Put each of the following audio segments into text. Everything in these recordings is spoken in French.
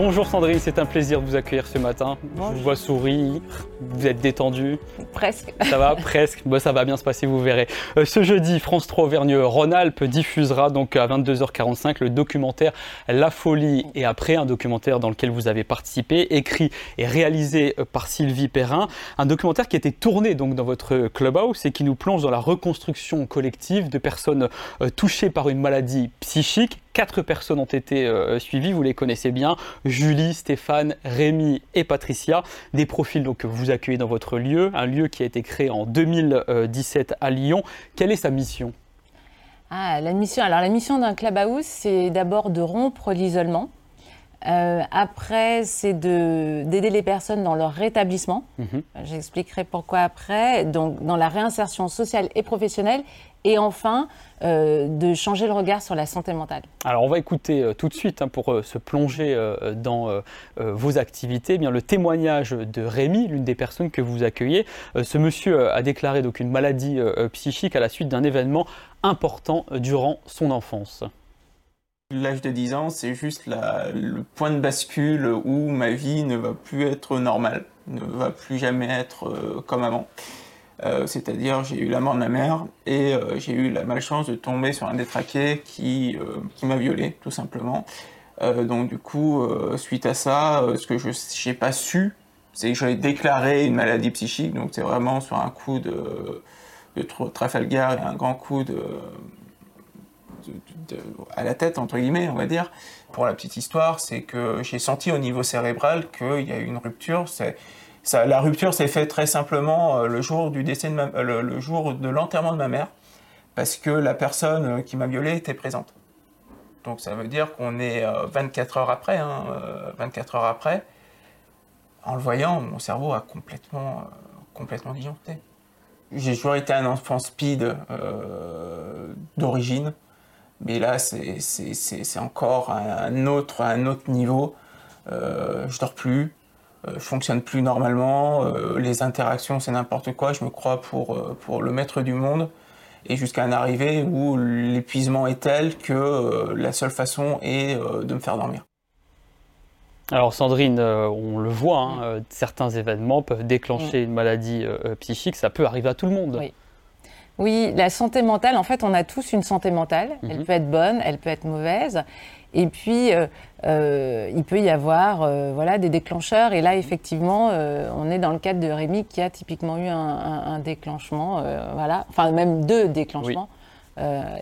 Bonjour Sandrine, c'est un plaisir de vous accueillir ce matin. Je vous vois sourire, vous êtes détendu. Presque. Ça va Presque. Bon, ça va bien se passer, vous verrez. Euh, ce jeudi, France 3 Auvergne-Rhône-Alpes diffusera donc à 22h45 le documentaire La folie et après, un documentaire dans lequel vous avez participé, écrit et réalisé euh, par Sylvie Perrin. Un documentaire qui a été tourné donc dans votre clubhouse et qui nous plonge dans la reconstruction collective de personnes euh, touchées par une maladie psychique Quatre personnes ont été euh, suivies, vous les connaissez bien, Julie, Stéphane, Rémi et Patricia. Des profils que vous accueillez dans votre lieu, un lieu qui a été créé en 2017 à Lyon. Quelle est sa mission? Ah, la mission, la mission d'un clubhouse, c'est d'abord de rompre l'isolement. Euh, après, c'est d'aider les personnes dans leur rétablissement. Mhm. J'expliquerai pourquoi après. Donc, dans la réinsertion sociale et professionnelle. Et enfin, euh, de changer le regard sur la santé mentale. Alors on va écouter euh, tout de suite hein, pour euh, se plonger dans vos activités eh bien, le témoignage de Rémi, l'une des personnes que vous accueillez. ce monsieur a déclaré donc une maladie psychique à la suite d'un événement important durant son enfance. L'âge de 10 ans, c'est juste le point de bascule où ma vie ne va plus être normale, ne va plus jamais être comme avant. Euh, c'est-à-dire j'ai eu la mort de ma mère et euh, j'ai eu la malchance de tomber sur un détraqué qui, euh, qui m'a violé tout simplement. donc du coup, suite à ça, ce que je n'ai pas su, c'est que j'avais déclaré une maladie psychique, donc c'est vraiment sur un coup de, de Trafalgar et un grand coup de, à la tête, entre guillemets, on va dire. Pour la petite histoire, c'est que j'ai senti au niveau cérébral qu'il y a eu une rupture. C'est la rupture s'est faite très simplement euh, le jour du décès de euh, le, jour de l'enterrement de ma mère, parce que la personne euh, qui m'a violé était présente. Donc ça veut dire qu'on est 24 heures après, 24 hein, heures après. En le voyant, mon cerveau a complètement, complètement disjoncté. J'ai toujours été un enfant speed d'origine, mais là c'est encore un autre, un autre niveau. je dors plus, euh, je fonctionne plus normalement, euh, les interactions c'est n'importe quoi, je me crois pour, euh, pour le maître du monde, et jusqu'à un arrivée où l'épuisement est tel que la seule façon est de me faire dormir. Alors Sandrine, on le voit, hein, certains événements peuvent déclencher une maladie psychique, ça peut arriver à tout le monde. Oui. Oui. la santé mentale, en fait, on a tous une santé mentale. Elle mhm. peut être bonne, elle peut être mauvaise. Et puis, euh, euh, il peut y avoir euh, voilà, des déclencheurs. Et là, effectivement, on est dans le cadre de Rémi qui a typiquement eu un, déclenchement, voilà, enfin même deux déclenchements.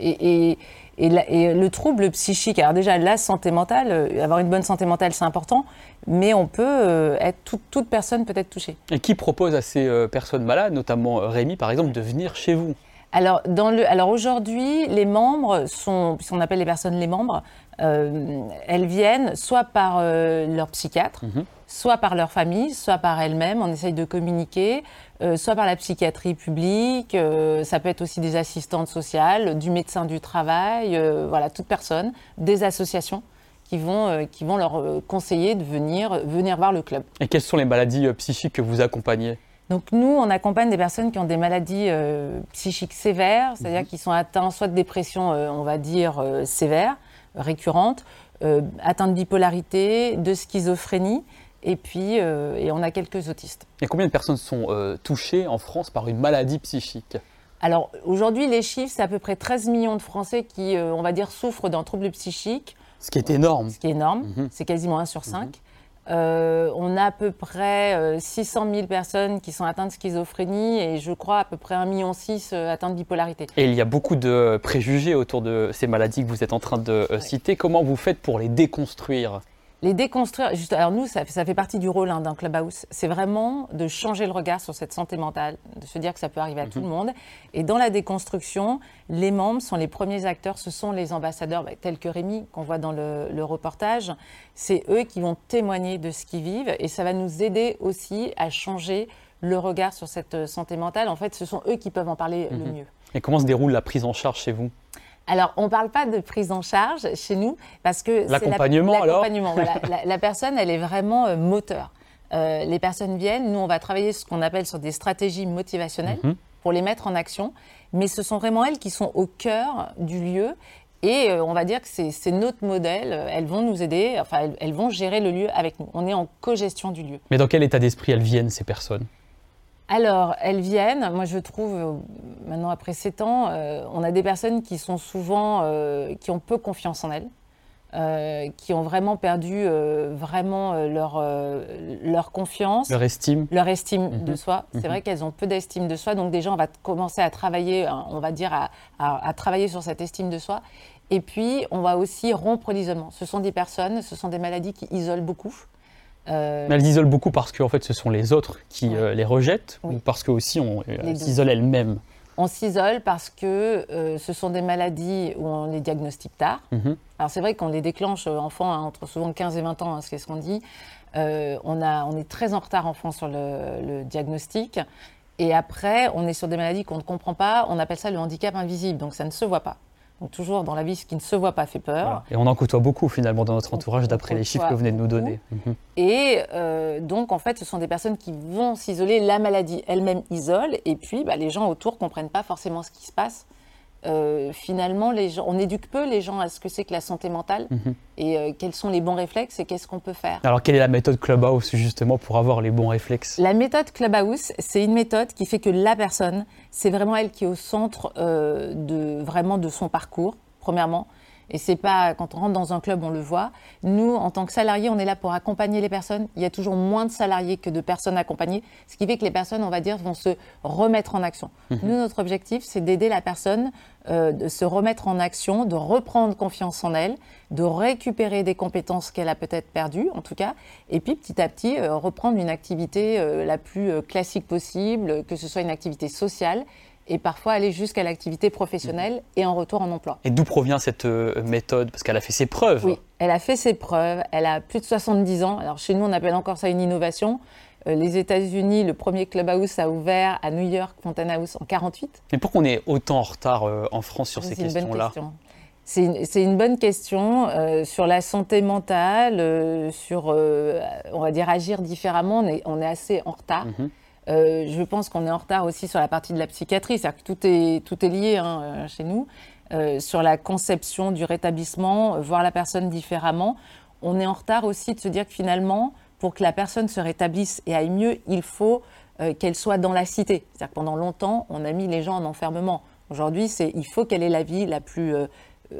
Et, le trouble psychique, alors déjà la santé mentale, avoir une bonne santé mentale c'est important, mais on peut être, toute, personne peut être touchée. Et qui propose à ces personnes malades, notamment Rémi par exemple, de venir chez vous? Alors, alors aujourd'hui, les membres sont, puisqu'on appelle les personnes les membres, euh, elles viennent soit par euh, leur psychiatre, mhm. Soit par leur famille, soit par elles-mêmes. On essaye de communiquer, euh, soit par la psychiatrie publique. ça peut être aussi des assistantes sociales, du médecin du travail, voilà, toute personne, des associations qui vont, qui vont leur conseiller de venir, venir voir le club. Et quelles sont les maladies psychiques que vous accompagnez? Donc nous, on accompagne des personnes qui ont des maladies psychiques sévères, c'est-à-dire mhm. qui sont atteints soit de dépression, on va dire, sévère, récurrentes, euh, atteinte de bipolarité, de schizophrénie. Et puis, euh, et on a quelques autistes. Et combien de personnes sont euh, touchées en France par une maladie psychique? Alors aujourd'hui, les chiffres, c'est à peu près 13 millions de Français qui, on va dire, souffrent d'un trouble psychique. Ce qui est énorme. Ce qui est énorme. Mhm. C'est quasiment 1 sur 5. Euh, on a à peu près 600 euh, 000 personnes qui sont atteintes de schizophrénie et je crois à peu près 1,6 million euh, atteintes de bipolarité. Et il y a beaucoup de préjugés autour de ces maladies que vous êtes en train de citer. Comment vous faites pour les déconstruire? Les déconstruire, juste, alors nous, ça, fait partie du rôle hein, d'un clubhouse, c'est vraiment de changer le regard sur cette santé mentale, de se dire que ça peut arriver à tout mhm. le monde. Et dans la déconstruction, les membres sont les premiers acteurs, ce sont les ambassadeurs, bah, tels que Rémi, qu'on voit dans le, reportage. C'est eux qui vont témoigner de ce qu'ils vivent et ça va nous aider aussi à changer le regard sur cette euh, santé mentale. En fait, ce sont eux qui peuvent en parler le mhm. mieux. Et comment se déroule la prise en charge chez vous? Alors, on ne parle pas de prise en charge chez nous parce que l'accompagnement. Alors, la, la, personne, elle est vraiment euh, moteur. Euh, les personnes viennent, nous, on va travailler ce qu'on appelle sur des stratégies motivationnelles mhm. pour les mettre en action, mais ce sont vraiment elles qui sont au cœur du lieu. Et euh, on va dire que c'est notre modèle. Elles vont nous aider, enfin, elles, elles vont gérer le lieu avec nous. On est en co-gestion du lieu. Mais dans quel état d'esprit elles viennent, ces personnes? Alors, elles viennent. Moi, je trouve, euh, maintenant après 7 ans, euh, on a des personnes qui sont souvent, euh, qui ont peu confiance en elles, qui ont vraiment perdu vraiment leur, leur confiance. Leur estime. Leur estime de mhm. soi. C'est mhm. vrai qu'elles ont peu d'estime de soi. Donc, déjà, on va commencer à travailler, on va dire, à, à travailler sur cette estime de soi. Et puis, on va aussi rompre l'isolement. Ce sont des personnes, ce sont des maladies qui isolent beaucoup. Euh, Mais elles isolent beaucoup parce que en fait, ce sont les autres qui euh, les rejettent ou parce que aussi on euh, s'isole elles-mêmes On s'isole parce que ce sont des maladies où on les diagnostique tard. Mhm. Alors c'est vrai qu'on les déclenche enfants hein, entre souvent 15 et 20 ans, hein, c'est ce qu'on dit. on, a, on est très en retard enfant sur le, le diagnostic. Et après, on est sur des maladies qu'on ne comprend pas. On appelle ça le handicap invisible, donc ça ne se voit pas. Donc toujours dans la vie, ce qui ne se voit pas fait peur. Et on en côtoie beaucoup finalement dans notre entourage, d'après les chiffres que vous venez de nous donner. Mhm. Et euh, donc en fait, ce sont des personnes qui vont s'isoler. La maladie elle-même isole, et puis bah, les gens autour comprennent pas forcément ce qui se passe. Euh, finalement, les gens, on éduque peu les gens à ce que c'est que la santé mentale mhm. et euh, quels sont les bons réflexes et qu'est-ce qu'on peut faire. Alors, quelle est la méthode Clubhouse justement pour avoir les bons réflexes? La méthode Clubhouse, c'est une méthode qui fait que la personne, c'est vraiment elle qui est au centre euh, de vraiment de son parcours, premièrement. Et c'est pas quand on rentre dans un club, on le voit. Nous, en tant que salariés, on est là pour accompagner les personnes. Il y a toujours moins de salariés que de personnes accompagnées, ce qui fait que les personnes, on va dire, vont se remettre en action. Mhm. Nous, notre objectif, c'est d'aider la personne euh, de se remettre en action, de reprendre confiance en elle, de récupérer des compétences qu'elle a peut-être perdues, en tout cas, et puis petit à petit euh, reprendre une activité euh, la plus classique possible, que ce soit une activité sociale et parfois aller jusqu'à l'activité professionnelle et en retour en emploi. Et d'où provient cette euh, méthode? Parce qu'elle a fait ses preuves. Oui, elle a fait ses preuves. Elle a plus de 70 ans. Alors chez nous, on appelle encore ça une innovation. Euh, les États-Unis, le premier clubhouse a ouvert à New York, Fountain House, en 48. Mais pourquoi on est autant en retard euh, en France sur ces questions-là? c'est une, une, bonne question sur la santé mentale, sur, on va dire, agir différemment. On est, on est assez en retard. Mhm. Euh, je pense qu'on est en retard aussi sur la partie de la psychiatrie, c'est-à-dire que tout est, tout est lié hein, euh, chez nous. Euh, sur la conception du rétablissement, voir la personne différemment. On est en retard aussi de se dire que finalement, pour que la personne se rétablisse et aille mieux, il faut qu'elle soit dans la cité. C'est-à-dire que pendant longtemps, on a mis les gens en enfermement. Aujourd'hui, c'est il faut qu'elle ait la vie la plus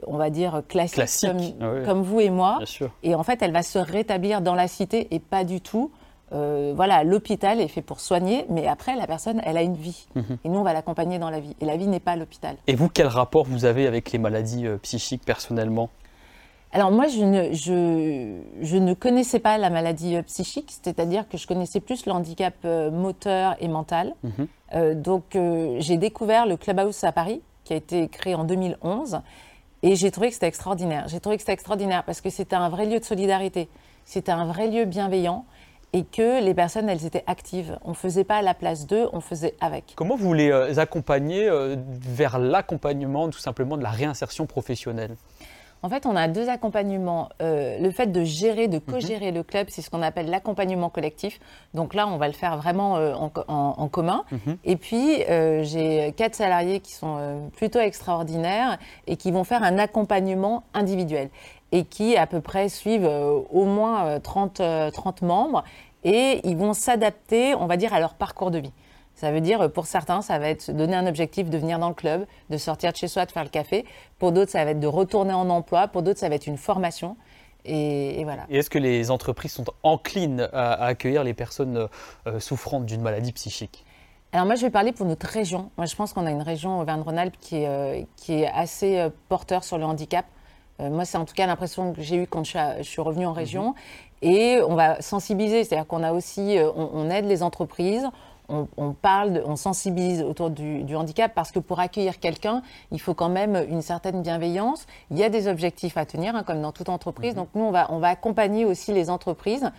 on va dire classique, Comme, comme, vous et moi. Et en fait, elle va se rétablir dans la cité et pas du tout euh, voilà, l'hôpital est fait pour soigner, mais après, la personne, elle a une vie. Mhm. Et nous, on va l'accompagner dans la vie. Et la vie n'est pas l'hôpital. Et vous, quel rapport vous avez avec les maladies euh, psychiques personnellement? Alors moi, je ne, je, ne, connaissais pas la maladie euh, psychique, c'est-à-dire que je connaissais plus le handicap moteur et mental. Mhm. donc j'ai découvert le Clubhouse à Paris, qui a été créé en 2011, et j'ai trouvé que c'était extraordinaire. J'ai trouvé que c'était extraordinaire parce que c'était un vrai lieu de solidarité, c'était un vrai lieu bienveillant et que les personnes, elles étaient actives. On ne faisait pas à la place d'eux, on faisait avec. Comment vous les euh, accompagnez euh, vers l'accompagnement tout simplement de la réinsertion professionnelle? En fait, on a deux accompagnements. Euh, le fait de gérer, de co-gérer mhm. le club, c'est ce qu'on appelle l'accompagnement collectif. Donc là, on va le faire vraiment en, commun. Mhm. Et puis, j'ai quatre salariés qui sont plutôt extraordinaires et qui vont faire un accompagnement individuel et qui à peu près suivent euh, au moins 30, euh, 30 euh, membres et ils vont s'adapter, on va dire, à leur parcours de vie. Ça veut dire, pour certains, ça va être donner un objectif de venir dans le club, de sortir de chez soi, de faire le café. Pour d'autres, ça va être de retourner en emploi. Pour d'autres, ça va être une formation. Et, voilà. Et est-ce que les entreprises sont enclines à, accueillir les personnes souffrantes d'une maladie psychique? Alors moi, je vais parler pour notre région. Moi, je pense qu'on a une région Auvergne-Rhône-Alpes qui, qui, est assez porteur sur le handicap. Euh, moi, c'est en tout cas l'impression que j'ai eue quand je suis, revenue en région. Mhm. Et on va sensibiliser, c'est-à-dire qu'on a aussi, euh, on, aide les entreprises, on, parle, on sensibilise autour du, handicap parce que pour accueillir quelqu'un, il faut quand même une certaine bienveillance. Il y a des objectifs à tenir, hein, comme dans toute entreprise. Mhm. Donc nous, on va, on va accompagner aussi les entreprises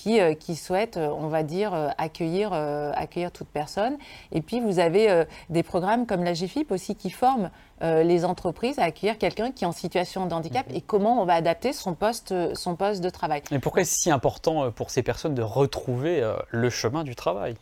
qui, qui souhaitent, on va dire, accueillir, accueillir toute personne. Et puis, vous avez des programmes comme la GFIP aussi qui forment les entreprises à accueillir quelqu'un qui est en situation de handicap mhm. et comment on va adapter son poste, son poste de travail. Et pourquoi est-ce si important pour ces personnes de retrouver le chemin du travail?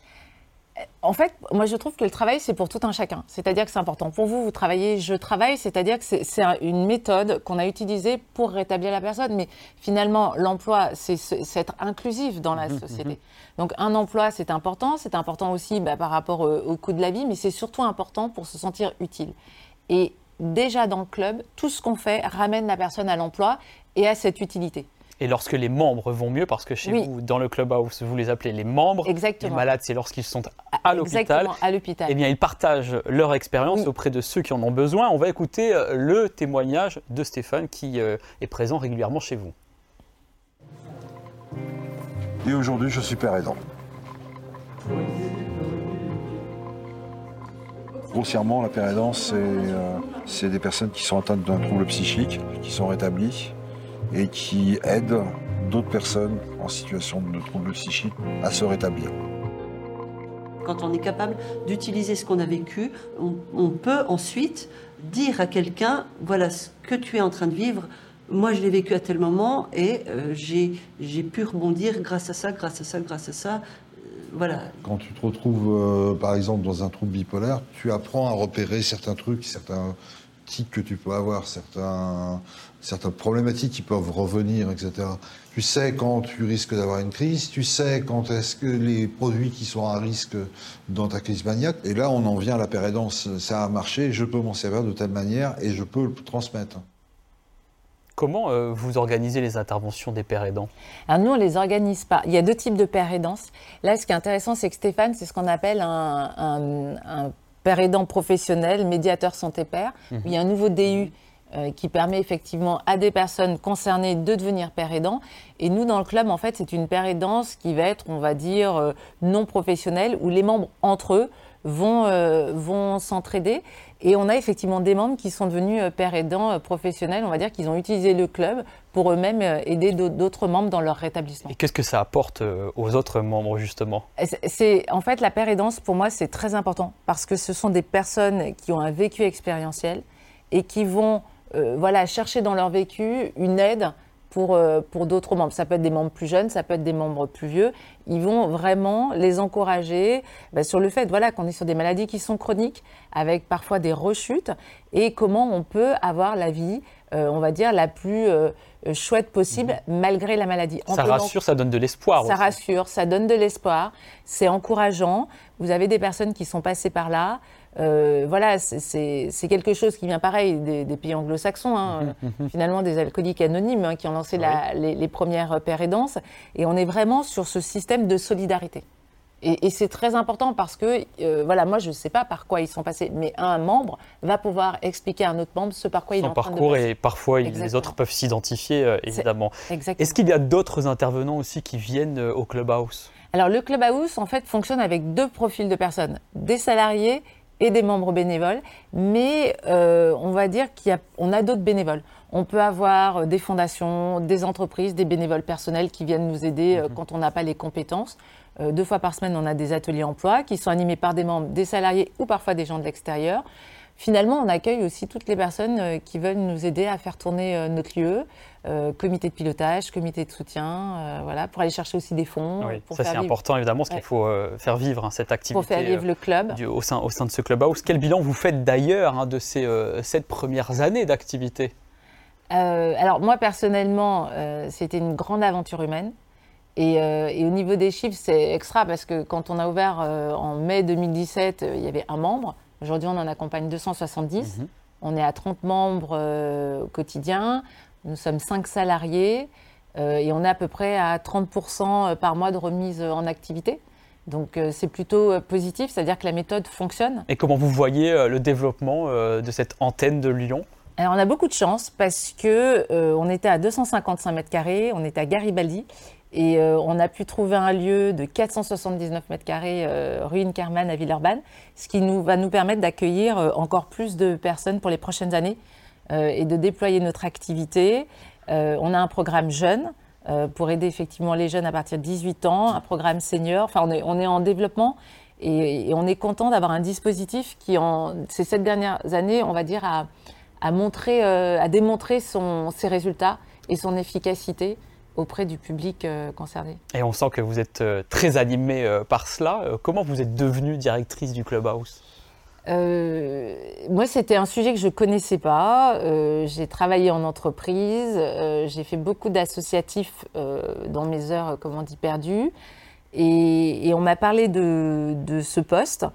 En fait, moi je trouve que le travail, c'est pour tout un chacun. C'est-à-dire que c'est important. Pour vous, vous travaillez, je travaille, c'est-à-dire que c'est une méthode qu'on a utilisée pour rétablir la personne. Mais finalement, l'emploi, c'est être inclusif dans la mmh, société. Mmh. Donc un emploi, c'est important. C'est important aussi bah, par rapport au, coût de la vie, mais c'est surtout important pour se sentir utile. Et déjà dans le club, tout ce qu'on fait ramène la personne à l'emploi et à cette utilité. Et lorsque les membres vont mieux, parce que chez vous, dans le clubhouse, vous les appelez les membres. Exactement. Les malades, c'est lorsqu'ils sont à l'hôpital. à l'hôpital. Eh bien, ils partagent leur expérience auprès de ceux qui en ont besoin. On va écouter euh, le témoignage de Stéphane qui euh, est présent régulièrement chez vous. Et aujourd'hui, je suis père aidant. Grossièrement, la père aidant, euh, c'est des personnes qui sont atteintes d'un trouble psychique, qui sont rétablies, et qui aide d'autres personnes en situation de trouble psychique à se rétablir. Quand on est capable d'utiliser ce qu'on a vécu, on, peut ensuite dire à quelqu'un, voilà ce que tu es en train de vivre, moi je l'ai vécu à tel moment et euh, j'ai pu rebondir grâce à ça, grâce à ça, grâce à ça. Euh, voilà. Quand tu te retrouves, euh, par exemple, dans un trouble bipolaire, tu apprends à repérer certains trucs, certains tics que tu peux avoir, certains, certaines problématiques qui peuvent revenir, etc. Tu sais quand tu risques d'avoir une crise, tu sais quand est-ce que les produits qui sont à risque dans ta crise maniaque. Et là, on en vient à la pérédance. Ça a marché, je peux m'en servir de telle manière et je peux le transmettre. Comment euh, vous organisez les interventions des pères aidants Alors nous, on ne les organise pas. Il y a deux types de pères aidants. Là, ce qui est intéressant, c'est que Stéphane, c'est ce qu'on appelle un, un, père aidant professionnel, médiateur santé-père. Mhm. Il y a un nouveau DU euh, qui permet effectivement à des personnes concernées de devenir père aidant. Et nous, dans le club, en fait, c'est une père aidance qui va être, on va dire, euh, non professionnelle, où les membres entre eux vont, euh, vont s'entraider. Et on a effectivement des membres qui sont devenus père aidants professionnels, on va dire qu'ils ont utilisé le club pour eux-mêmes aider d'autres membres dans leur rétablissement. Et qu'est-ce que ça apporte aux autres membres, justement? C'est En fait, la père aidance, pour moi, c'est très important, parce que ce sont des personnes qui ont un vécu expérientiel et qui vont euh, voilà, chercher dans leur vécu une aide pour, euh, pour d'autres membres. Ça peut être des membres plus jeunes, ça peut être des membres plus vieux. Ils vont vraiment les encourager bah, sur le fait voilà, qu'on est sur des maladies qui sont chroniques, avec parfois des rechutes, et comment on peut avoir la vie, euh, on va dire, la plus chouette possible mhm. malgré la maladie. ça rassure, ça donne de l'espoir. Ça rassure, ça donne de l'espoir, c'est encourageant. Vous avez des personnes qui sont passées par là. Euh, voilà, c'est quelque chose qui vient pareil des, pays anglo-saxons, hein, finalement des alcooliques anonymes hein, qui ont lancé les, premières paires Et on est vraiment sur ce système de solidarité. Et, c'est très important parce que, euh, voilà, moi je ne sais pas par quoi ils sont passés, mais un membre va pouvoir expliquer à un autre membre ce par quoi il est en train parcours et parfois les autres peuvent s'identifier, euh, évidemment. Est-ce qu'il y a d'autres intervenants aussi qui viennent au Clubhouse? Alors le Clubhouse, en fait, fonctionne avec deux profils de personnes, des salariés et des membres bénévoles, mais euh, on va dire qu'on a, a d'autres bénévoles. On peut avoir euh, des fondations, des entreprises, des bénévoles personnels qui viennent nous aider euh, mhm. quand on n'a pas les compétences. deux fois par semaine, on a des ateliers emploi qui sont animés par des membres, des salariés ou parfois des gens de l'extérieur. Finalement, on accueille aussi toutes les personnes qui veulent nous aider à faire tourner notre lieu, euh, comité de pilotage, comité de soutien, euh, voilà, pour aller chercher aussi des fonds. Oui, ça c'est important évidemment, parce qu'il faut euh, faire vivre hein, cette activité. Pour faire vivre le club. au, sein, au sein de ce clubhouse. Quel bilan vous faites d'ailleurs hein, de ces sept premières années d'activité? Alors moi personnellement, c'était une grande aventure humaine. Et, au niveau des chiffres, c'est extra parce que quand on a ouvert en mai 2017, il y avait un membre. Aujourd'hui, on en accompagne 270. Mhm. On est à 30 membres quotidiens. Nous sommes cinq salariés euh, et on est à peu près à 30% par mois de remise en activité. Donc euh, c'est plutôt positif, c'est-à-dire que la méthode fonctionne. Et comment vous voyez euh, le développement de cette antenne de Lyon? Alors, on a beaucoup de chance parce que on était à 255 mètres carrés, on était à Garibaldi et on a pu trouver un lieu de 479 mètres carrés rue Inkerman à Villeurbanne, ce qui va nous permettre d'accueillir encore plus de personnes pour les prochaines années. Euh, et de déployer notre activité. Euh, on a un programme jeune. pour aider effectivement les jeunes à partir de 18 ans, un programme senior. Enfin, on est, en développement et, on est content d'avoir un dispositif qui, en ces sept dernières années, on va dire, a, a, montré, a démontré ses résultats et son efficacité auprès du public concerné. Et on sent que vous êtes très animé par cela. comment vous êtes devenue directrice du Clubhouse? Euh, moi, c'était un sujet que je connaissais pas. Euh, j'ai travaillé en entreprise, euh, j'ai fait beaucoup d'associatifs dans mes heures, comme on dit, perdues. Et, on m'a parlé de, ce poste.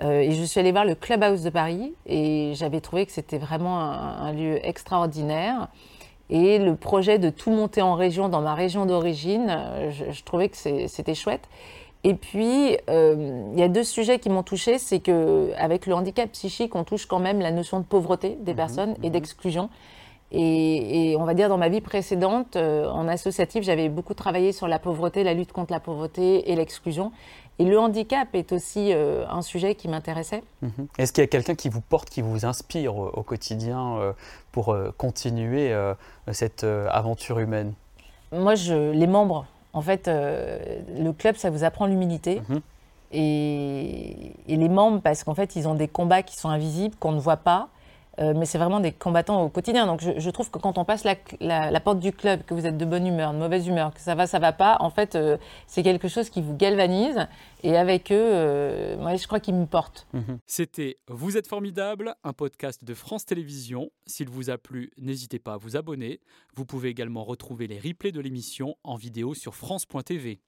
et je suis allée voir le Clubhouse de Paris et j'avais trouvé que c'était vraiment un, lieu extraordinaire. Et le projet de tout monter en région, dans ma région d'origine, je, trouvais que c'était chouette. Et puis, euh, il y a deux sujets qui m'ont touchée. C'est qu'avec le handicap psychique, on touche quand même la notion de pauvreté des mhm, personnes et mhm. d'exclusion. Et, on va dire dans ma vie précédente, euh, en associatif, j'avais beaucoup travaillé sur la pauvreté, la lutte contre la pauvreté et l'exclusion. Et le handicap est aussi euh, un sujet qui m'intéressait. Mhm. Est-ce qu'il y a quelqu'un qui vous porte, qui vous inspire au, quotidien pour continuer cette aventure humaine? Moi, je, les membres en fait, euh, le club, ça vous apprend l'humilité. Mhm. Et, les membres, parce qu'en fait, ils ont des combats qui sont invisibles, qu'on ne voit pas. Euh, mais c'est vraiment des combattants au quotidien. Donc je, trouve que quand on passe la, porte du club, que vous êtes de bonne humeur, de mauvaise humeur, que ça va, ça va pas, en fait, euh, c'est quelque chose qui vous galvanise. Et avec eux, moi, je crois qu'ils me portent. Mhm. C'était Vous êtes formidable, un podcast de France Télévisions. S'il vous a plu, n'hésitez pas à vous abonner. Vous pouvez également retrouver les replays de l'émission en vidéo sur France.tv.